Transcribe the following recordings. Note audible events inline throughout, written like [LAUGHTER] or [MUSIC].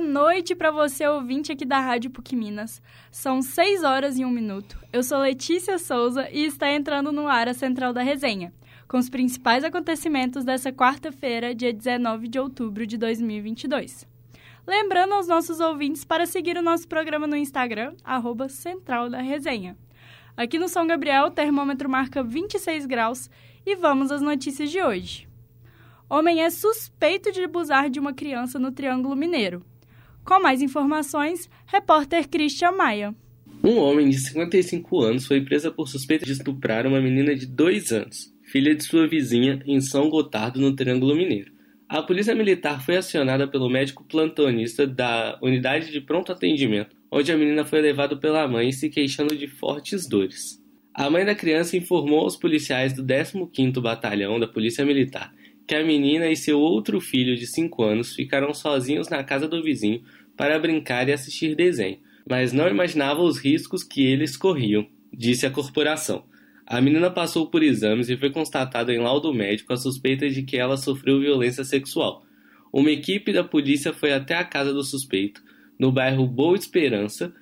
Boa noite para você, ouvinte aqui da Rádio PUC Minas. São 6 horas e 1 minuto. Eu sou Letícia Souza e está entrando no ar a Central da Resenha, com os principais acontecimentos dessa quarta-feira, dia 19 de outubro de 2022. Lembrando aos nossos ouvintes para seguir o nosso programa no Instagram, arroba Central da Resenha. Aqui no São Gabriel, o termômetro marca 26 graus e vamos às notícias de hoje. Homem é suspeito de abusar de uma criança no Triângulo Mineiro. Com mais informações, repórter Christian Maia. Um homem de 55 anos foi preso por suspeita de estuprar uma menina de 2 anos, filha de sua vizinha, em São Gotardo, no Triângulo Mineiro. A polícia militar foi acionada pelo médico plantonista da unidade de pronto atendimento, onde a menina foi levada pela mãe se queixando de fortes dores. A mãe da criança informou aos policiais do 15º Batalhão da Polícia Militar que a menina e seu outro filho de 5 anos ficaram sozinhos na casa do vizinho para brincar e assistir desenho, mas não imaginavam os riscos que eles corriam, disse a corporação. A menina passou por exames e foi constatado em laudo médico a suspeita de que ela sofreu violência sexual. Uma equipe da polícia foi até a casa do suspeito, no bairro Boa Esperança,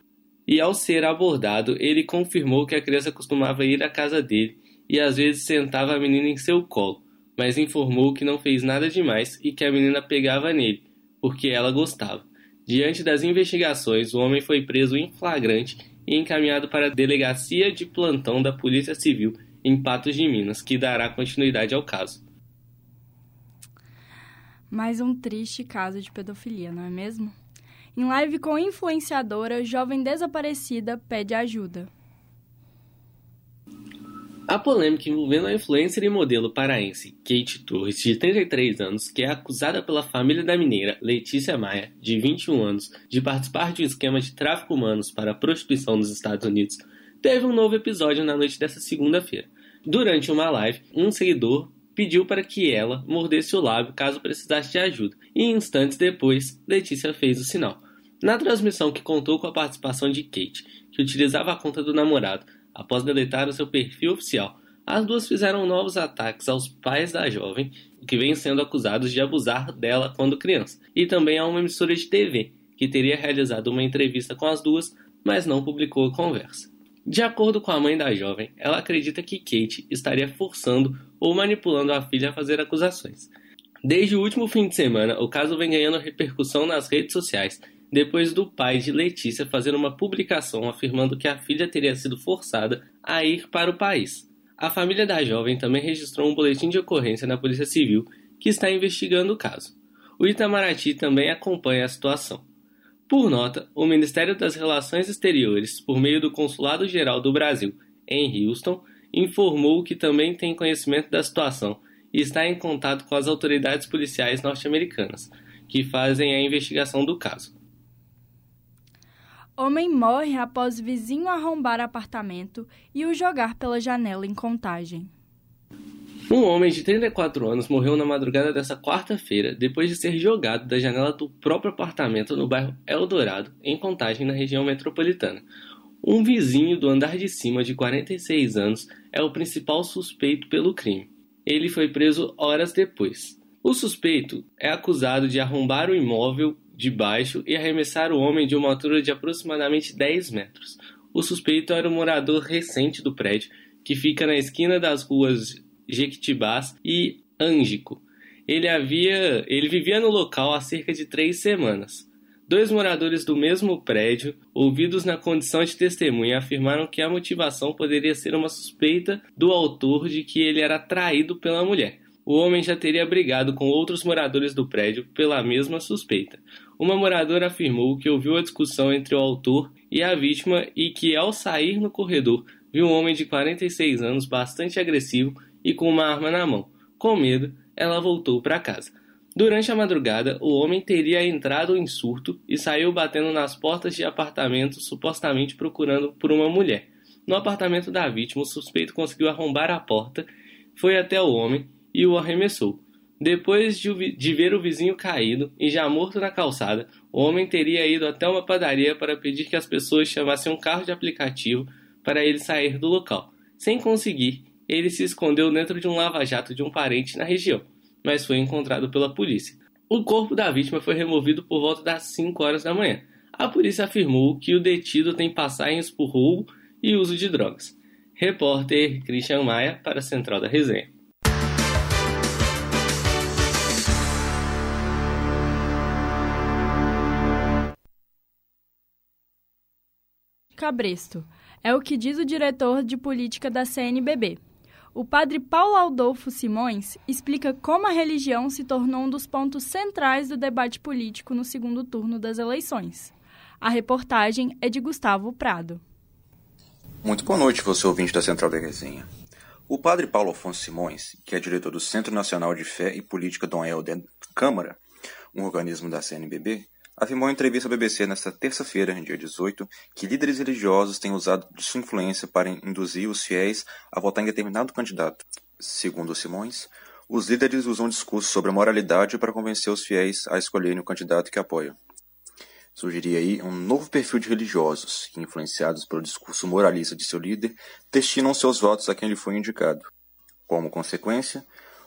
e ao ser abordado, ele confirmou que a criança costumava ir à casa dele e às vezes sentava a menina em seu colo mas informou que não fez nada demais e que a menina pegava nele, porque ela gostava. Diante das investigações, o homem foi preso em flagrante e encaminhado para a delegacia de plantão da Polícia Civil em Patos de Minas, que dará continuidade ao caso. Mais um triste caso de pedofilia, não é mesmo? Em live com influenciadora, jovem desaparecida pede ajuda. A polêmica envolvendo a influencer e modelo paraense Kate Torres, de 33 anos, que é acusada pela família da mineira Letícia Maia, de 21 anos, de participar de um esquema de tráfico humanos para prostituição nos Estados Unidos, teve um novo episódio na noite dessa segunda-feira. Durante uma live, um seguidor pediu para que ela mordesse o lábio caso precisasse de ajuda, e instantes depois, Letícia fez o sinal. Na transmissão que contou com a participação de Kate, que utilizava a conta do namorado, após deletar o seu perfil oficial. As duas fizeram novos ataques aos pais da jovem, que vêm sendo acusados de abusar dela quando criança, e também a uma emissora de TV, que teria realizado uma entrevista com as duas, mas não publicou a conversa. De acordo com a mãe da jovem, ela acredita que Kate estaria forçando ou manipulando a filha a fazer acusações. Desde o último fim de semana, o caso vem ganhando repercussão nas redes sociais depois do pai de Letícia fazer uma publicação afirmando que a filha teria sido forçada a ir para o país. A família da jovem também registrou um boletim de ocorrência na Polícia Civil que está investigando o caso. O Itamaraty também acompanha a situação. Por nota, o Ministério das Relações Exteriores, por meio do Consulado Geral do Brasil em Houston, informou que também tem conhecimento da situação e está em contato com as autoridades policiais norte-americanas, que fazem a investigação do caso. Homem morre após vizinho arrombar apartamento e o jogar pela janela em contagem. Um homem de 34 anos morreu na madrugada dessa quarta-feira depois de ser jogado da janela do próprio apartamento no bairro Eldorado, em Contagem, na região metropolitana. Um vizinho do andar de cima, de 46 anos, é o principal suspeito pelo crime. Ele foi preso horas depois. O suspeito é acusado de arrombar o imóvel de baixo e arremessar o homem de uma altura de aproximadamente 10 metros. O suspeito era um morador recente do prédio, que fica na esquina das ruas Jequitibás e Ângico. Ele, havia, ele vivia no local há cerca de três semanas. Dois moradores do mesmo prédio, ouvidos na condição de testemunha, afirmaram que a motivação poderia ser uma suspeita do autor de que ele era traído pela mulher. O homem já teria brigado com outros moradores do prédio pela mesma suspeita. Uma moradora afirmou que ouviu a discussão entre o autor e a vítima e que, ao sair no corredor, viu um homem de 46 anos bastante agressivo e com uma arma na mão. Com medo, ela voltou para casa. Durante a madrugada, o homem teria entrado em surto e saiu batendo nas portas de apartamentos, supostamente procurando por uma mulher. No apartamento da vítima, o suspeito conseguiu arrombar a porta, foi até o homem e o arremessou. Depois de ver o vizinho caído e já morto na calçada, o homem teria ido até uma padaria para pedir que as pessoas chamassem um carro de aplicativo para ele sair do local. Sem conseguir, ele se escondeu dentro de um lava-jato de um parente na região, mas foi encontrado pela polícia. O corpo da vítima foi removido por volta das 5 horas da manhã. A polícia afirmou que o detido tem passagens por roubo e uso de drogas. Repórter Christian Maia para a Central da Resenha. Cabresto. É o que diz o diretor de política da CNBB. O padre Paulo Aldolfo Simões explica como a religião se tornou um dos pontos centrais do debate político no segundo turno das eleições. A reportagem é de Gustavo Prado. Muito boa noite, você ouvinte da Central da Resenha. O padre Paulo Afonso Simões, que é diretor do Centro Nacional de Fé e Política Dom Helder Câmara, um organismo da CNBB, afirmou em entrevista à BBC nesta terça-feira, dia 18, que líderes religiosos têm usado de sua influência para induzir os fiéis a votar em determinado candidato. Segundo Simões, os líderes usam discursos sobre a moralidade para convencer os fiéis a escolherem o candidato que apoiam. Surgiria aí um novo perfil de religiosos que, influenciados pelo discurso moralista de seu líder, destinam seus votos a quem lhe foi indicado. Como consequência,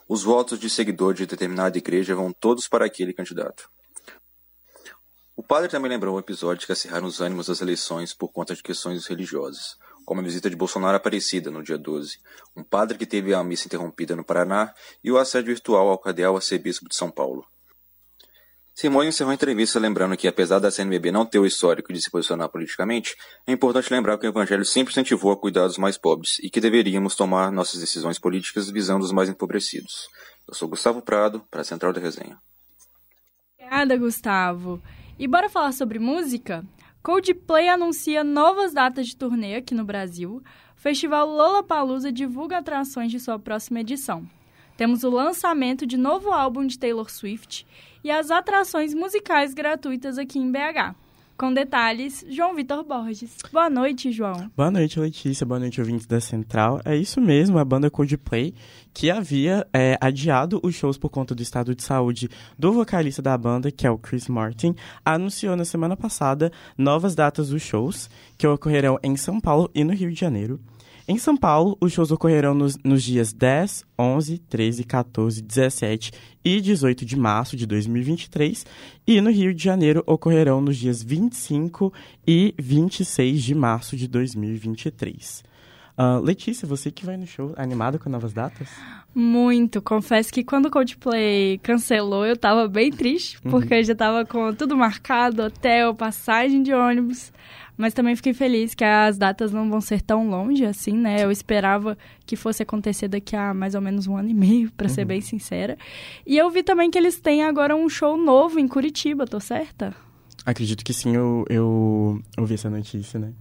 os votos de seguidor de determinada igreja vão todos para aquele candidato. O padre também lembrou o episódio que acirraram os ânimos das eleições por conta de questões religiosas, como a visita de Bolsonaro Aparecida no dia 12, um padre que teve a missa interrompida no Paraná e o assédio virtual ao cardeal arcebispo de São Paulo. Simone encerrou a entrevista lembrando que, apesar da CNBB não ter o histórico de se posicionar politicamente, é importante lembrar que o Evangelho sempre incentivou a cuidar dos mais pobres e que deveríamos tomar nossas decisões políticas visando os mais empobrecidos. Eu sou Gustavo Prado, para a Central da Resenha. Obrigada, Gustavo. E bora falar sobre música? Coldplay anuncia novas datas de turnê aqui no Brasil. O festival Lollapalooza divulga atrações de sua próxima edição. Temos o lançamento de novo álbum de Taylor Swift e as atrações musicais gratuitas aqui em BH. Com detalhes, João Vitor Borges. Boa noite, João. Boa noite, Letícia. Boa noite, ouvintes da Central. É isso mesmo, a banda Coldplay, que havia é, adiado os shows por conta do estado de saúde do vocalista da banda, que é o Chris Martin, anunciou na semana passada novas datas dos shows, que ocorrerão em São Paulo e no Rio de Janeiro. Em São Paulo, os shows ocorrerão nos, nos, dias 10, 11, 13, 14, 17 e 18 de março de 2023, e no Rio de Janeiro ocorrerão nos dias 25 e 26 de março de 2023. Uh, Letícia, você que vai no show, animada com novas datas? Muito. Confesso que quando o Coldplay cancelou, eu tava bem triste, uhum. porque eu já tava com tudo marcado, hotel, passagem de ônibus. Mas também fiquei feliz que as datas não vão ser tão longe assim, né? Eu esperava que fosse acontecer daqui a mais ou menos um ano e meio, para uhum. ser bem sincera. E eu vi também que eles têm agora um show novo em Curitiba, tô certa? Acredito que sim, eu, eu ouvi essa notícia, né?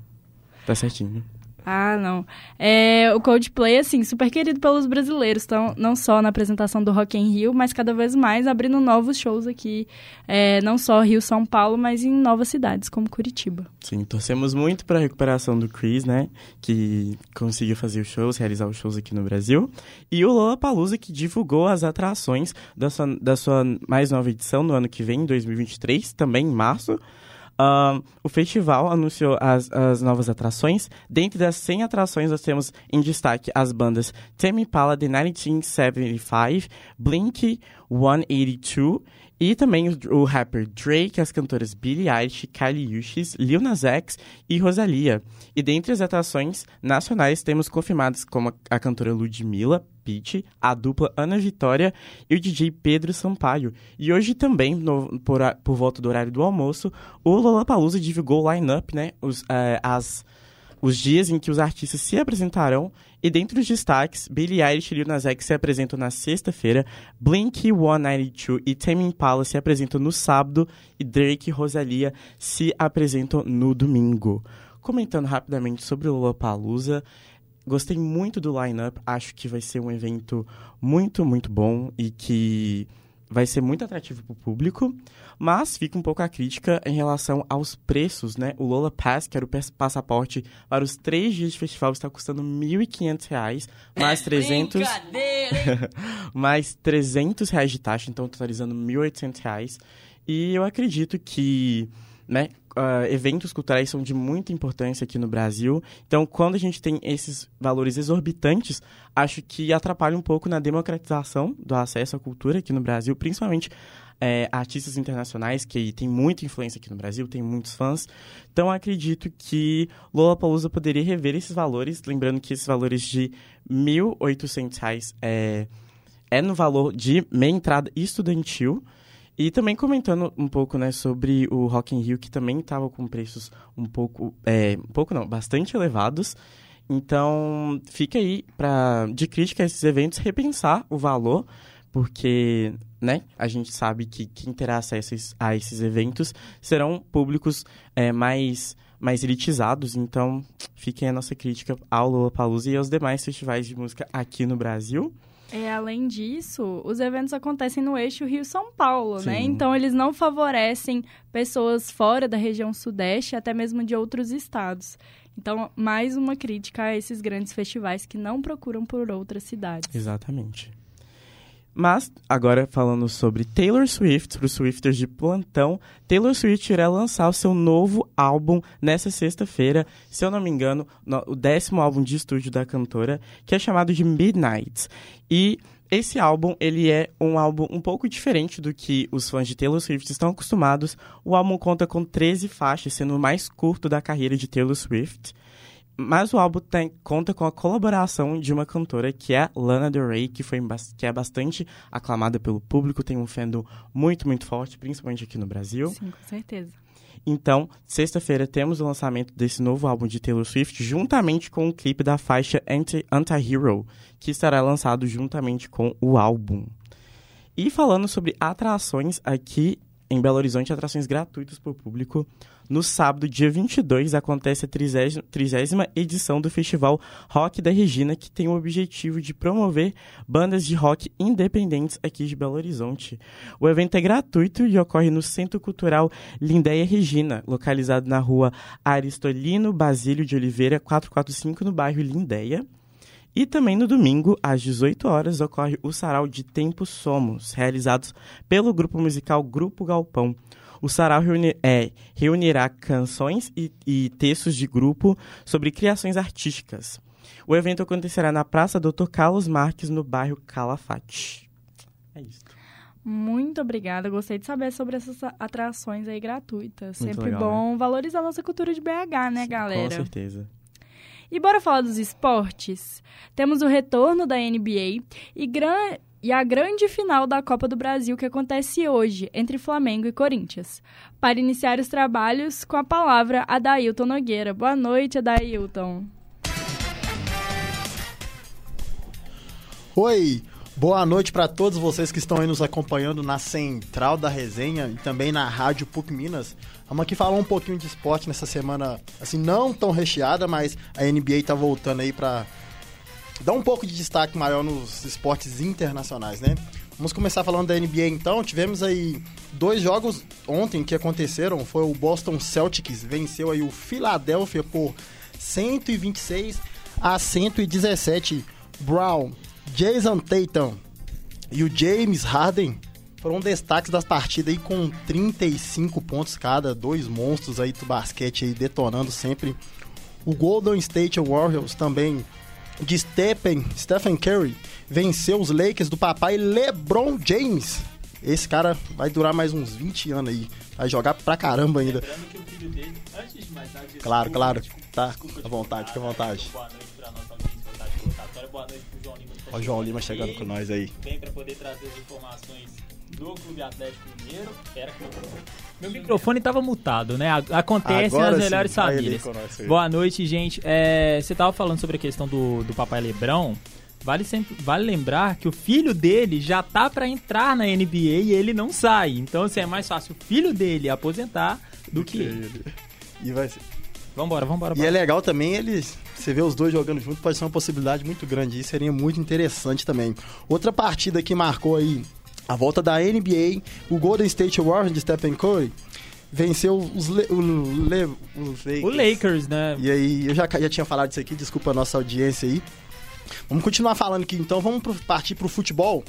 Tá certinho. Ah, não. É, o Coldplay, assim, super querido pelos brasileiros, então, não só na apresentação do Rock in Rio, mas cada vez mais abrindo novos shows aqui, é, não só Rio, São Paulo, mas em novas cidades, como Curitiba. Sim, torcemos muito para a recuperação do Chris, né, que conseguiu fazer os shows, realizar os shows aqui no Brasil, e o Lola Palusa, que divulgou as atrações da sua, da sua mais nova edição no ano que vem, em 2023, também em março, O festival anunciou as, as novas atrações. Dentre das 100 atrações, nós temos em destaque as bandas Tame Impala The 1975, Blink 182 e também o, o, rapper Drake, as cantoras Billie Eilish, Kylie Uchis, Lil Nas X e Rosalia. E dentre as atrações nacionais temos confirmadas como a, a cantora Ludmilla, Peach, a dupla Ana Vitória e o DJ Pedro Sampaio. E hoje também, no, por, por volta do horário do almoço, o Lollapalooza divulgou o line-up, né, os, uh, as os dias em que os artistas se apresentarão e dentre os destaques, Billie Eilish e Lil Nas X se apresentam na sexta-feira, Blink-182 e Tame Impala se apresentam no sábado e Drake e Rosalia se apresentam no domingo. Comentando rapidamente sobre o Lollapalooza, gostei muito do line-up, acho que vai ser um evento muito, muito bom e que vai ser muito atrativo para o público, mas fica um pouco a crítica em relação aos preços, né? O Lola Pass, que era o passaporte para os três dias de festival, está custando R$ 1.500, mais [LAUGHS] 300... [LAUGHS] mais 300 reais de taxa, então totalizando R$ 1.800. E eu acredito que né, uh, eventos culturais são de muita importância aqui no Brasil. Então, quando a gente tem esses valores exorbitantes, acho que atrapalha um pouco na democratização do acesso à cultura aqui no Brasil, principalmente é, artistas internacionais que tem muita influência aqui no Brasil, tem muitos fãs. Então acredito que Lollapalooza poderia rever esses valores, lembrando que esses valores de R$ 1.800 é, é no valor de meia entrada estudantil. E também comentando um pouco né, sobre o Rock in Rio, que também estava com preços um pouco, é, um pouco não, bastante elevados. Então, fica aí para de crítica a esses eventos repensar o valor, porque né, a gente sabe que quem terá acesso a esses eventos serão públicos é, mais mais elitizados, então fiquem a nossa crítica ao Lollapalooza e aos demais festivais de música aqui no Brasil. É, além disso, os eventos acontecem no eixo Rio-São Paulo, né? Sim. né? Então, eles não favorecem pessoas fora da região sudeste, até mesmo de outros estados. Então, mais uma crítica a esses grandes festivais que não procuram por outras cidades. Exatamente. Mas, agora falando sobre Taylor Swift, para os Swifters de plantão, Taylor Swift irá lançar o seu novo álbum nessa sexta-feira, se eu não me engano, no, o décimo álbum de estúdio da cantora, que é chamado de Midnight. E esse álbum, ele é um álbum um pouco diferente do que os fãs de Taylor Swift estão acostumados. O álbum conta com 13 faixas, sendo o mais curto da carreira de Taylor Swift. Mas o álbum tem, conta com a colaboração de uma cantora que é Lana Del Rey, que, foi, que é bastante aclamada pelo público, tem um fandom muito, muito forte, principalmente aqui no Brasil. Sim, com certeza. Então, sexta-feira temos o lançamento desse novo álbum de Taylor Swift, juntamente com o clipe da faixa Anti-Hero, que estará lançado juntamente com o álbum. E falando sobre atrações aqui em Belo Horizonte, atrações gratuitas para o público. No sábado, dia 22, acontece a trigésima edição do Festival Rock da Regina, que tem o objetivo de promover bandas de rock independentes aqui de Belo Horizonte. O evento é gratuito e ocorre no Centro Cultural Lindéia Regina, localizado na rua Aristolino Basílio de Oliveira, 445, no bairro Lindéia. E também no domingo, às 18 horas, ocorre o Sarau de Tempo Somos, realizados pelo grupo musical Grupo Galpão. O sarau reuni é, reunirá canções e, e textos de grupo sobre criações artísticas. O evento acontecerá na Praça Dr. Carlos Marques, no bairro Calafate. É isso. Muito obrigada. Gostei de saber sobre essas atrações aí gratuitas. Muito Sempre legal, bom né? valorizar a nossa cultura de BH, né, galera? Com certeza. E bora falar dos esportes? Temos o retorno da NBA e gran e a grande final da Copa do Brasil que acontece hoje entre Flamengo e Corinthians. Para iniciar os trabalhos, com a palavra Adailton Nogueira. Boa noite, Adailton. Oi, boa noite para todos vocês que estão aí nos acompanhando na Central da Resenha e também na Rádio PUC Minas. Vamos aqui falar um pouquinho de esporte nessa semana, assim, não tão recheada, mas a NBA tá voltando aí para dar um pouco de destaque maior nos esportes internacionais, né? Vamos começar falando da NBA então. Tivemos aí dois jogos ontem que aconteceram. Foi o Boston Celtics venceu aí o Philadelphia por 126 a 117. Brown, Jason Tatum e o James Harden foram destaques das partidas aí com 35 pontos cada, dois monstros aí do basquete aí detonando sempre. O Golden State Warriors também de Stephen, Stephen Curry venceu os Lakers do papai LeBron James. Esse cara vai durar mais uns 20 anos aí. Vai jogar pra caramba ainda. Que o filho dele, antes de mais nada, Claro, claro. Tá, à vontade, fica à vontade. Boa noite pra nossa audiência Boa noite pro João Lima. Ó o João Lima chegando com nós aí. Vem pra poder trazer as informações do Clube Atlético Mineiro. Era que meu microfone estava mutado, né? Acontece Agora nas melhores sim. famílias. Boa noite, gente. É, você estava falando sobre a questão do, do papai Lebrão. Vale, sempre, vale lembrar que o filho dele já tá para entrar na NBA e ele não sai. Então, assim, é mais fácil o filho dele aposentar do que ele. E vai ser. Vambora, vambora. E é legal também eles. Você vê os dois jogando junto, pode ser uma possibilidade muito grande. E seria muito interessante também. Outra partida que marcou aí a volta da NBA, o Golden State Warriors de Stephen Curry venceu os, Le, o, Le, os Lakers. O Lakers, né? E aí, eu já, já tinha falado disso aqui, desculpa a nossa audiência aí. Vamos continuar falando aqui, então vamos pro, partir pro futebol.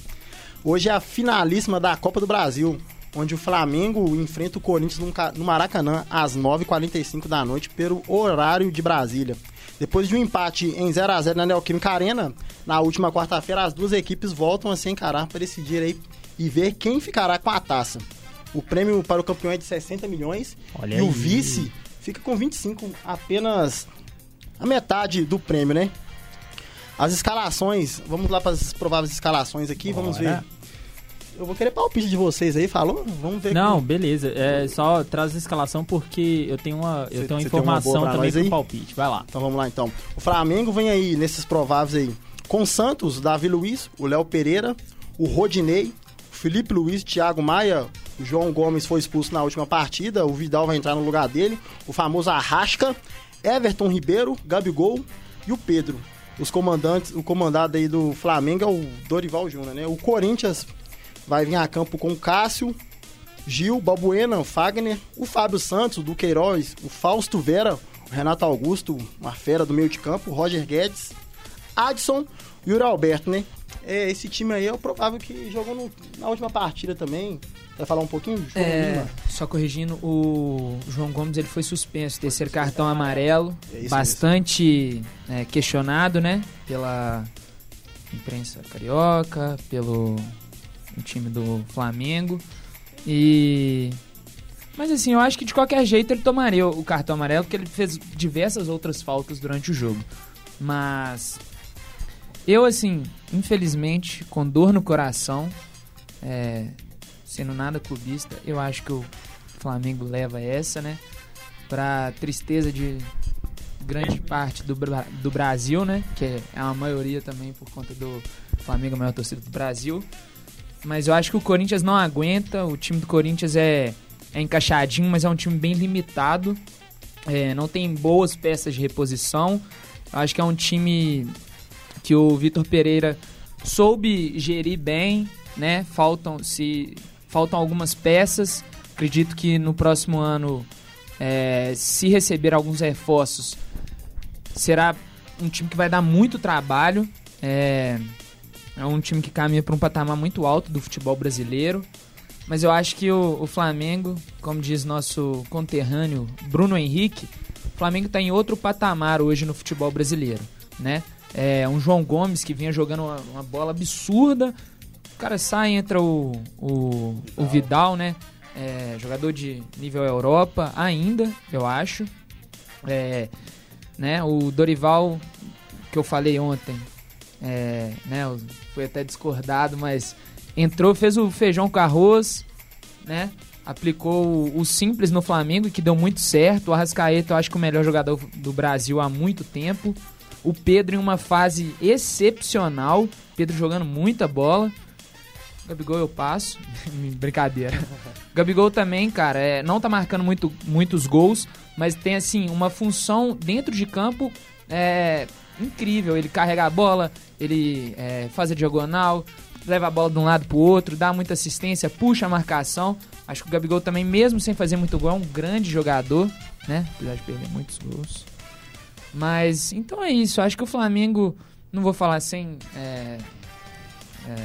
Hoje é a finalíssima da Copa do Brasil. onde o Flamengo enfrenta o Corinthians no Maracanã às 9h45 da noite pelo horário de Brasília. Depois de um empate em 0 a 0 na Neoquímica Arena, na última quarta-feira as duas equipes voltam a se encarar para decidir aí e ver quem ficará com a taça. O prêmio para o campeão é de 60 milhões Olha e aí. o vice fica com 25, apenas a metade do prêmio, né? As escalações, vamos lá para as prováveis escalações aqui, Bora. vamos ver eu vou querer palpite de vocês aí, falou? Vamos ver. Não, beleza. É só traz a escalação porque eu tenho uma, eu tenho uma informação uma também pro palpite. Vai lá. Então vamos lá então. O Flamengo vem aí nesses prováveis aí com Santos, Davi Luiz, o Léo Pereira, o Rodinei, Felipe Luiz, Thiago Maia, o João Gomes foi expulso na última partida, o Vidal vai entrar no lugar dele, o famoso Arrasca, Everton Ribeiro, Gabigol e o Pedro. Os comandantes, o comandado aí do Flamengo é o Dorival Júnior, né? O Corinthians vai vir a campo com o Cássio, Gil, Balbuena, Fagner, o Fábio Santos, o Duqueiroz, o Fausto Vera, o Renato Augusto, uma fera do meio de campo, Roger Guedes, Adson e o Alberto, né? É, esse time aí é o provável que jogou no, na última partida também. Vai falar um pouquinho? É, só corrigindo, o João Gomes ele foi suspenso, terceiro cartão amarelo, é bastante é, questionado, né? Pela imprensa carioca, pelo time do Flamengo. E. Mas assim, eu acho que de qualquer jeito ele tomaria o cartão amarelo, porque ele fez diversas outras faltas durante o jogo. Mas. Eu, assim, infelizmente, com dor no coração, é, sendo nada clubista, eu acho que o Flamengo leva essa, né? Pra tristeza de grande parte do, do Brasil, né? Que é a maioria também por conta do Flamengo, a maior torcida do Brasil. Mas eu acho que o Corinthians não aguenta. O time do Corinthians é, é encaixadinho, mas é um time bem limitado. É, não tem boas peças de reposição. Eu acho que é um time que o Vitor Pereira soube gerir bem, né? Faltam se faltam algumas peças. Acredito que no próximo ano, é, se receber alguns reforços, será um time que vai dar muito trabalho. É, é um time que caminha para um patamar muito alto do futebol brasileiro. Mas eu acho que o, o Flamengo, como diz nosso conterrâneo Bruno Henrique, o Flamengo está em outro patamar hoje no futebol brasileiro, né? É um João Gomes que vinha jogando uma, uma bola absurda. O cara sai, entra o, o, Vidal. o Vidal, né? É, jogador de nível Europa ainda, eu acho. É, né? O Dorival, que eu falei ontem, é, né, foi até discordado, mas entrou, fez o feijão com arroz, né? Aplicou o, o simples no Flamengo, que deu muito certo. O Arrascaeta, eu acho que o melhor jogador do Brasil há muito tempo. O Pedro em uma fase excepcional. Pedro jogando muita bola. Gabigol eu passo. [LAUGHS] Brincadeira. Gabigol também, cara, é, não tá marcando muito, muitos gols, mas tem assim uma função dentro de campo é, incrível. Ele carrega a bola, ele é, faz a diagonal, leva a bola de um lado pro outro, dá muita assistência, puxa a marcação. Acho que o Gabigol também, mesmo sem fazer muito gol, é um grande jogador, né? Apesar de perder muitos gols. Mas, então é isso. Acho que o Flamengo, não vou falar sem... É, é,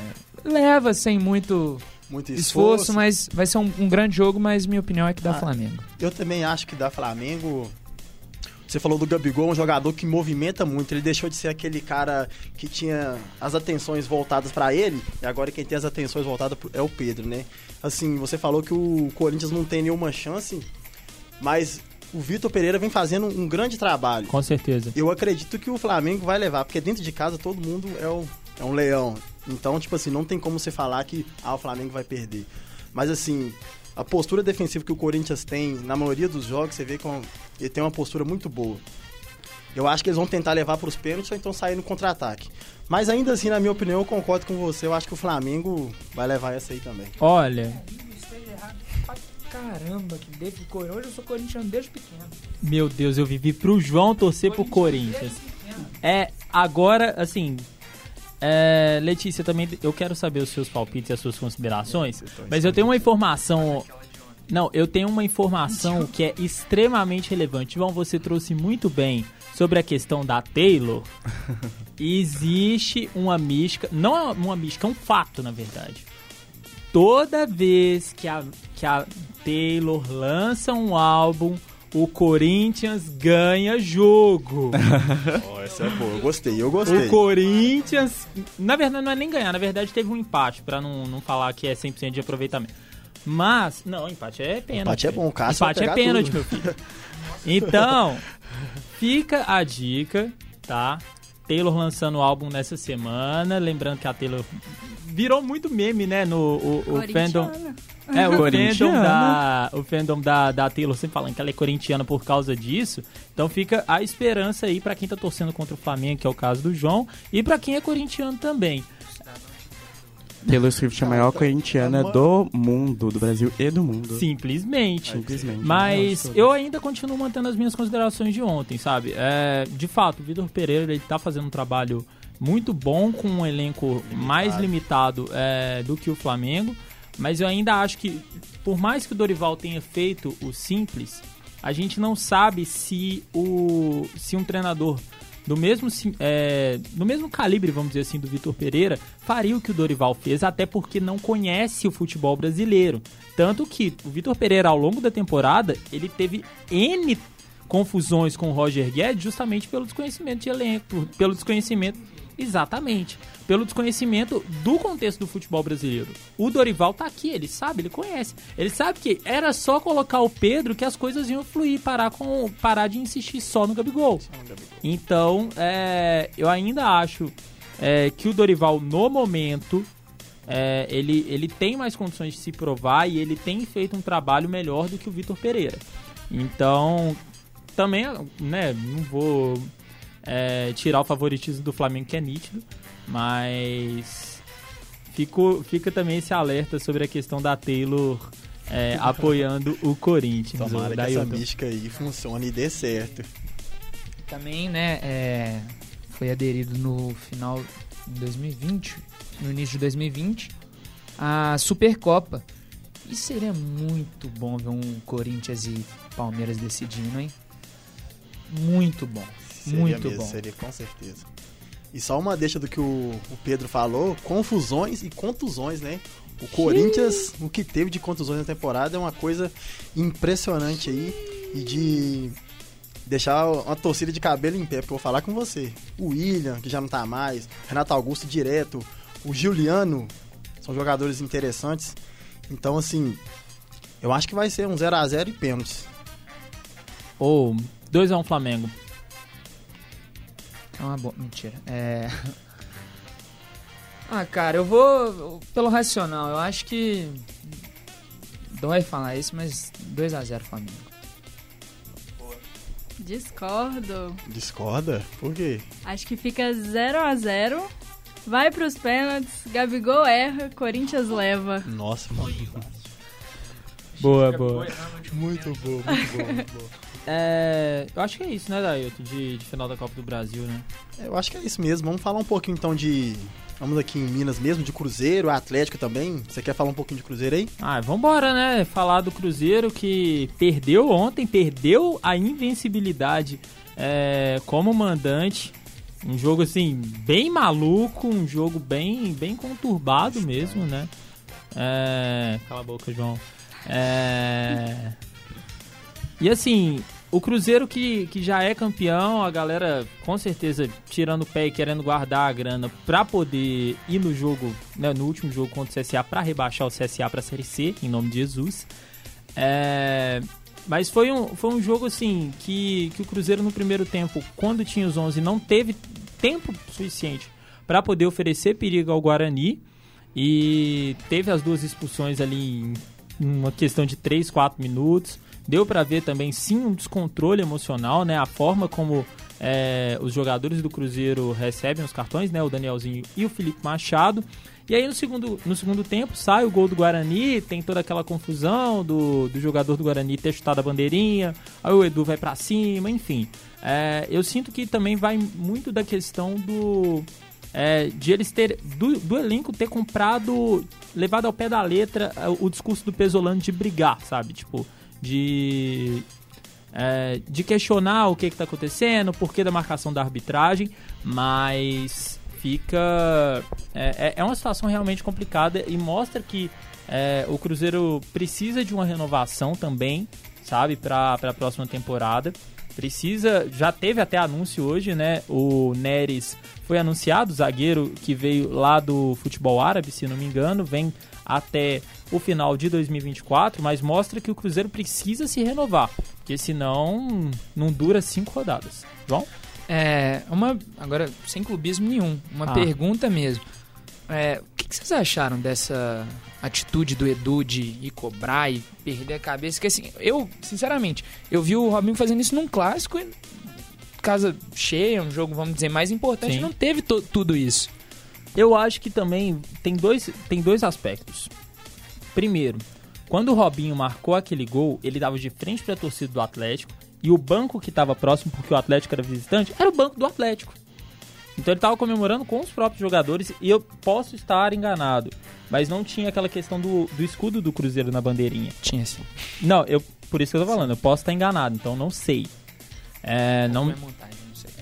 leva sem muito... Muito esforço, esforço, mas vai ser um, um, grande jogo, mas minha opinião é que dá ah, Flamengo. Eu também acho que dá Flamengo. Você falou do Gabigol, um jogador que movimenta muito. Ele deixou de ser aquele cara que tinha as atenções voltadas para ele, e agora quem tem as atenções voltadas é o Pedro, né? Assim, você falou que o Corinthians não tem nenhuma chance, mas o Vitor Pereira vem fazendo um grande trabalho. Com certeza. Eu acredito que o Flamengo vai levar, porque dentro de casa todo mundo é, o, é um leão. Então, tipo assim, não tem como você falar que ah, o Flamengo vai perder. Mas assim, a postura defensiva que o Corinthians tem na maioria dos jogos, você vê que é ele tem uma postura muito boa. Eu acho que eles vão tentar levar para os pênaltis ou então sair no contra-ataque. Mas ainda assim, na minha opinião, eu concordo com você. Eu acho que o Flamengo vai levar essa aí também. Olha. Caramba, que desde Hoje eu sou corintiano desde pequeno. Meu Deus, eu vivi pro João torcer pro Corinthians. É, agora, assim, é, Letícia, também eu quero saber os seus palpites e as suas considerações, mas eu tenho uma informação. Não, eu tenho uma informação que é extremamente relevante. João, você trouxe muito bem sobre a questão da Taylor. [LAUGHS] Existe uma mística, não é uma mística, é um fato, na verdade. toda vez que a, que a Taylor lança um álbum, o Corinthians ganha jogo. [LAUGHS] oh, essa é boa, eu gostei, eu gostei. O Corinthians, na verdade não é nem ganhar, na verdade teve um empate, para não, não falar que é 100% de aproveitamento. Mas, não, empate é pênalti. Empate é bom, Cássio Empate é pênalti, tudo. meu filho. Então, [LAUGHS] fica a dica, tá? Taylor lançando o álbum nessa semana, lembrando que a Taylor virou muito meme, né, no o, o fandom é, o fandom, da, o fandom da, da Taylor sempre falando que ela é corintiana por causa disso. Então fica a esperança aí para quem tá torcendo contra o Flamengo, que é o caso do João, e para quem é corintiano também. Taylor Swift é a maior corintiana do mundo, do Brasil e do mundo. Simplesmente. Simplesmente. Mas eu ainda continuo mantendo as minhas considerações de ontem, sabe? É, de fato, o Vitor Pereira ele tá fazendo um trabalho muito bom com um elenco limitado. mais limitado é, do que o Flamengo. Mas eu ainda acho que, por mais que o Dorival tenha feito o simples, a gente não sabe se, o, se um treinador do mesmo, é, do mesmo calibre, vamos dizer assim, do Vitor Pereira, faria o que o Dorival fez, até porque não conhece o futebol brasileiro. Tanto que o Vitor Pereira, ao longo da temporada, ele teve N confusões com o Roger Guedes justamente pelo desconhecimento de elenco, pelo desconhecimento Exatamente. Pelo desconhecimento do contexto do futebol brasileiro. O Dorival tá aqui, ele sabe, ele conhece. Ele sabe que era só colocar o Pedro que as coisas iam fluir, parar, com, parar de insistir só no Gabigol. Então, é, eu ainda acho é, que o Dorival, no momento, é, ele, ele tem mais condições de se provar e ele tem feito um trabalho melhor do que o Vitor Pereira. Então, também, né, não vou é, tirar o favoritismo do Flamengo, que é nítido, mas fico, fica também esse alerta sobre a questão da Taylor é, [LAUGHS] apoiando o Corinthians. Tomara que essa mística aí funcione e dê certo. Também, né, é, foi aderido no final de 2020, no início de 2020, a Supercopa. E seria muito bom ver um Corinthians e Palmeiras decidindo, hein? Muito bom. Seria Muito mesmo, bom. Seria com certeza. E só uma deixa do que o, o Pedro falou: confusões e contusões, né? O Corinthians, o que teve de contusões na temporada é uma coisa impressionante aí e de deixar uma torcida de cabelo em pé, porque eu vou falar com você. O William, que já não tá mais, Renato Augusto direto, o Juliano, são jogadores interessantes. Então, assim, eu acho que vai ser um 0 a 0 e pênaltis. Ou 2x1 Flamengo. É uma boa. Mentira. É. [LAUGHS] Ah, cara, eu vou pelo racional. Eu acho que. Dói falar isso, mas 2x0 Flamengo. Discordo. Discorda? Por quê? Acho que fica 0x0. Vai pros pênaltis. Gabigol erra, Corinthians leva. Nossa, mano. Boa, boa. Muito boa, muito boa, muito boa. É, eu acho que é isso, né, Dailton? De, de final da Copa do Brasil, né? Eu acho que é isso mesmo. Vamos falar um pouquinho então de. Vamos aqui em Minas mesmo, de Cruzeiro, Atlético também. Você quer falar um pouquinho de Cruzeiro aí? Ah, vambora, né? Falar do Cruzeiro que perdeu ontem, perdeu a invencibilidade é, como mandante. Um jogo assim, bem maluco, um jogo bem, bem conturbado mesmo, né? É... Cala a boca, João. É... E assim, o Cruzeiro que, que já é campeão, a galera com certeza tirando o pé e querendo guardar a grana para poder ir no jogo, né, no último jogo contra o CSA, para rebaixar o CSA para Série C, em nome de Jesus. É, mas foi um, foi um jogo assim que, que o Cruzeiro no primeiro tempo, quando tinha os 11, não teve tempo suficiente para poder oferecer perigo ao Guarani e teve as duas expulsões ali em uma questão de 3, 4 minutos. Deu para ver também, sim, um descontrole emocional, né? A forma como é, os jogadores do Cruzeiro recebem os cartões, né? O Danielzinho e o Felipe Machado. E aí no segundo, no segundo tempo sai o gol do Guarani, tem toda aquela confusão do, do jogador do Guarani ter chutado a bandeirinha, aí o Edu vai para cima, enfim. É, eu sinto que também vai muito da questão do. É, de eles ter. Do, do, elenco ter comprado. levado ao pé da letra é, o discurso do Pesolano de brigar, sabe? Tipo, de, é, de questionar o que está acontecendo, o porquê da marcação da arbitragem, mas fica. É, é, é uma situação realmente complicada e mostra que É, o Cruzeiro precisa de uma renovação também, sabe, para a próxima temporada. Precisa, já teve até anúncio hoje, né? O Neres foi anunciado, zagueiro que veio lá do futebol árabe, se não me engano, vem até o final de 2024, mas mostra que o Cruzeiro precisa se renovar, porque senão não dura cinco rodadas. João? É, uma agora sem clubismo nenhum, uma ah. pergunta mesmo. É, o que, que, vocês acharam dessa atitude do Edu de ir cobrar e perder a cabeça? Que assim, eu, sinceramente, eu vi o Robinho fazendo isso num clássico, casa cheia, um jogo, vamos dizer, mais importante, Sim. não teve tudo isso. Eu acho que também tem dois, tem dois aspectos. Primeiro, quando o Robinho marcou aquele gol, ele dava de frente para a torcida do Atlético e o banco que estava próximo, porque o Atlético era visitante, era o banco do Atlético. Então ele estava comemorando com os próprios jogadores e eu posso estar enganado, mas não tinha aquela questão do, do escudo do Cruzeiro na bandeirinha. Tinha sim. Não, eu por isso que eu tô falando, eu posso estar enganado, então não sei. É, não,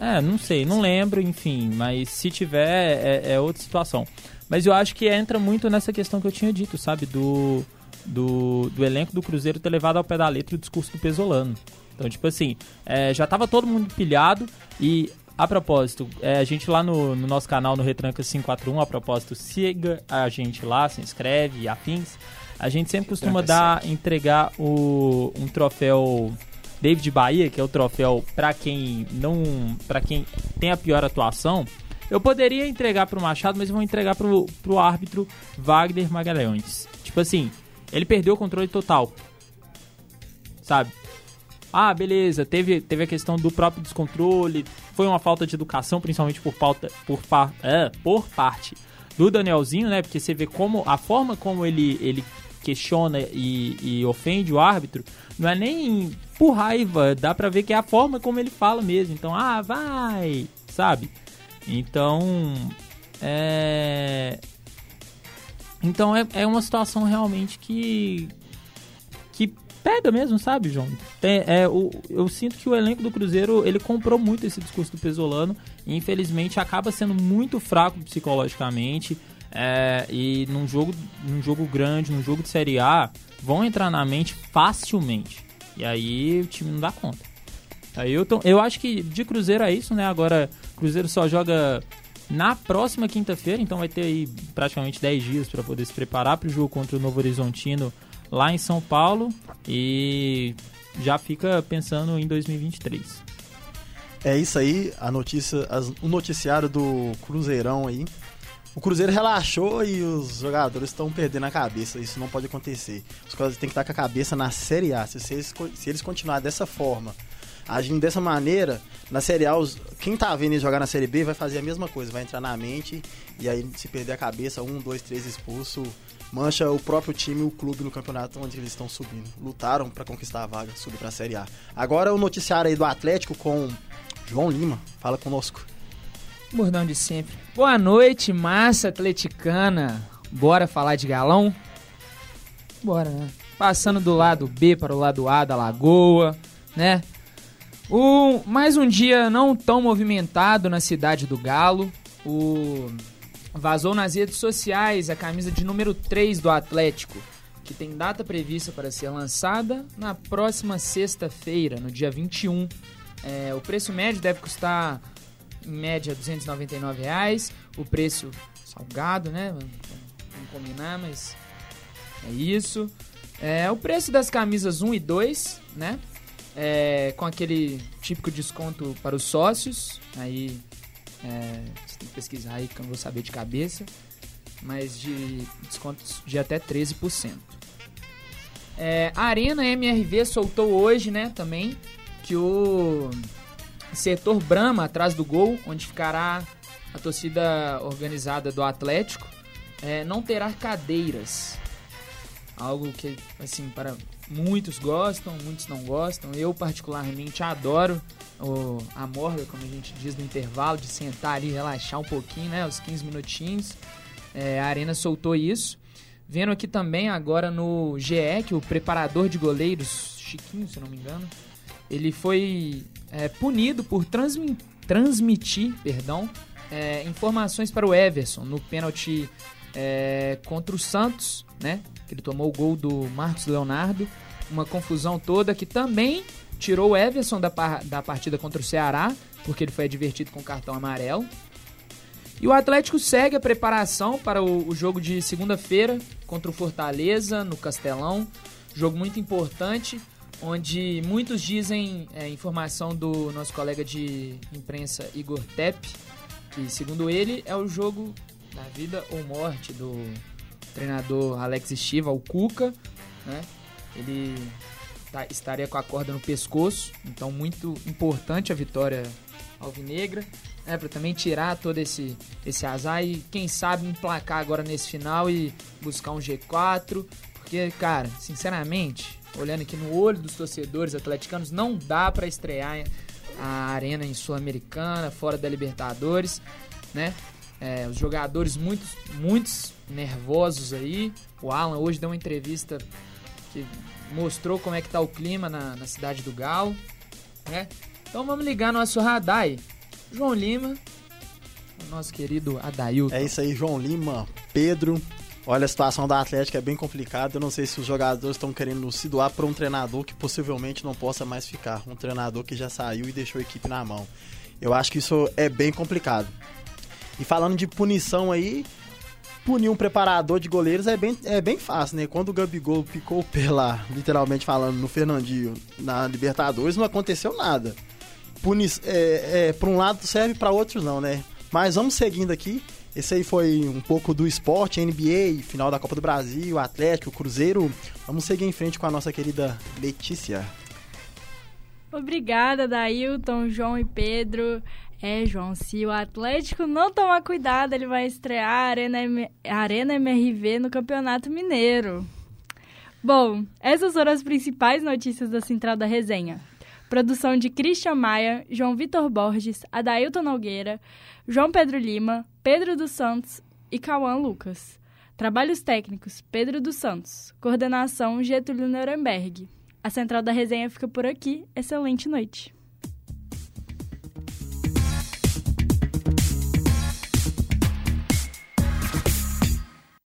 é, não sei, não lembro, enfim, mas se tiver é, é outra situação. Mas eu acho que entra muito nessa questão que eu tinha dito, sabe, do do, do elenco do Cruzeiro ter levado ao pé da letra o discurso do Pesolano. Então, tipo assim, é, já tava todo mundo pilhado e a propósito, é, a gente lá no, no, nosso canal no Retranca 541, a propósito, siga a gente lá, se inscreve e afins. A gente sempre costuma dar, entregar o, um troféu David Bahia, que é o troféu para quem não, para quem tem a pior atuação. Eu poderia entregar pro Machado, mas eu vou entregar pro, pro árbitro Wagner Magalhães. Tipo assim, ele perdeu o controle total. Sabe? Ah, beleza, teve, teve a questão do próprio descontrole, foi uma falta de educação, principalmente por, pauta, por, é, por parte do Danielzinho, né? Porque você vê como a forma como ele, ele questiona e, e ofende o árbitro, não é nem por raiva, dá pra ver que é a forma como ele fala mesmo. Então, ah, vai, sabe? Então, é. Então é, é uma situação realmente que. que pega mesmo, sabe, João? Tem, é, o, eu sinto que o elenco do Cruzeiro, ele comprou muito esse discurso do Pesolano e infelizmente acaba sendo muito fraco psicologicamente é, e num jogo, num jogo grande, num jogo de Série A, vão entrar na mente facilmente. E aí o time não dá conta. Aí eu, tô, eu acho que de Cruzeiro é isso, né? Agora, Cruzeiro só joga na próxima quinta-feira, então vai ter aí praticamente 10 dias para poder se preparar para o jogo contra o Novo Horizontino lá em São Paulo e já fica pensando em 2023. É isso aí, a notícia, as, o noticiário do Cruzeirão aí. O Cruzeiro relaxou e os jogadores estão perdendo a cabeça. Isso não pode acontecer. Os jogadores têm que estar com a cabeça na Série A. Se eles, se eles continuarem dessa forma, agindo dessa maneira, na Série A, os, quem tá vendo eles jogar na Série B vai fazer a mesma coisa, vai entrar na mente e aí se perder a cabeça, um, dois, três expulso, mancha o próprio time o clube no campeonato onde eles estão subindo. Lutaram para conquistar a vaga, subir para a Série A. Agora o noticiário aí do Atlético com João Lima. Fala conosco. Bordão de sempre. Boa noite, massa atleticana. Bora falar de galão? Bora, né? Passando do lado B para o lado A da lagoa, né? O, mais um dia não tão movimentado na cidade do Galo. O Vazou nas redes sociais a camisa de número 3 do Atlético, que tem data prevista para ser lançada na próxima sexta-feira, no dia 21. É, o preço médio deve custar, em média, 299 reais. O preço salgado, né? Vamos combinar, mas é isso. É, o preço das camisas 1 e 2, né? É, com aquele típico desconto para os sócios. Aí é, você tem que pesquisar aí que eu não vou saber de cabeça. Mas de descontos de até 13%. É, a Arena MRV soltou hoje, né, também, que o setor Brahma, atrás do gol, onde ficará a torcida organizada do Atlético, é, não terá cadeiras. Algo que, assim, para muitos gostam, muitos não gostam. Eu, particularmente, adoro o, a morga, como a gente diz, no intervalo, de sentar ali, relaxar um pouquinho, né? Os 15 minutinhos. É, a Arena soltou isso. Vendo aqui também agora no GE, que o preparador de goleiros, Chiquinho, se não me engano, ele foi é, punido por transmi transmitir perdão, é, informações para o Everson no pênalti é, contra o Santos, né? Ele tomou o gol do Marcos Leonardo. Uma confusão toda que também tirou o Everson da, da partida contra o Ceará, porque ele foi advertido com cartão amarelo. E o Atlético segue a preparação para o, o jogo de segunda-feira contra o Fortaleza, no Castelão. Jogo muito importante, onde muitos dizem, é, informação do nosso colega de imprensa Igor Tepp, que segundo ele é o jogo da vida ou morte do treinador Alex Estiva, o Cuca, né? Ele tá, estaria com a corda no pescoço, então muito importante a vitória alvinegra né, para também tirar todo esse, esse azar e quem sabe emplacar agora nesse final e buscar um G4, porque, cara, sinceramente, olhando aqui no olho dos torcedores atleticanos, não dá para estrear a arena em Sul-Americana, fora da Libertadores, né? É, os jogadores muitos, muitos nervosos aí. O Alan hoje deu uma entrevista que mostrou como é que tá o clima na, na cidade do Galo, né? Então vamos ligar nosso radar aí. João Lima, nosso querido Adailton. É isso aí, João Lima, Pedro. Olha, a situação da Atlética é bem complicada. Eu não sei se os jogadores estão querendo se doar para um treinador que possivelmente não possa mais ficar. Um treinador que já saiu e deixou a equipe na mão. Eu acho que isso é bem complicado. E falando de punição aí, punir um preparador de goleiros é bem, é bem fácil, né? Quando o Gabigol picou lá, literalmente falando, no Fernandinho, na Libertadores, não aconteceu nada puni é, é, para um lado serve para outros não, né? Mas vamos seguindo aqui. Esse aí foi um pouco do esporte, NBA, final da Copa do Brasil, Atlético, Cruzeiro. Vamos seguir em frente com a nossa querida Letícia. Obrigada, Dailton, João e Pedro. É, João, se o Atlético não tomar cuidado, ele vai estrear a Arena, M Arena MRV no Campeonato Mineiro. Bom, essas foram as principais notícias da Central da Resenha. Produção de Christian Maia, João Vitor Borges, Adailton Nogueira, João Pedro Lima, Pedro dos Santos e Cauã Lucas. Trabalhos técnicos, Pedro dos Santos. Coordenação, Getúlio Nuremberg. A central da resenha fica por aqui. Excelente noite.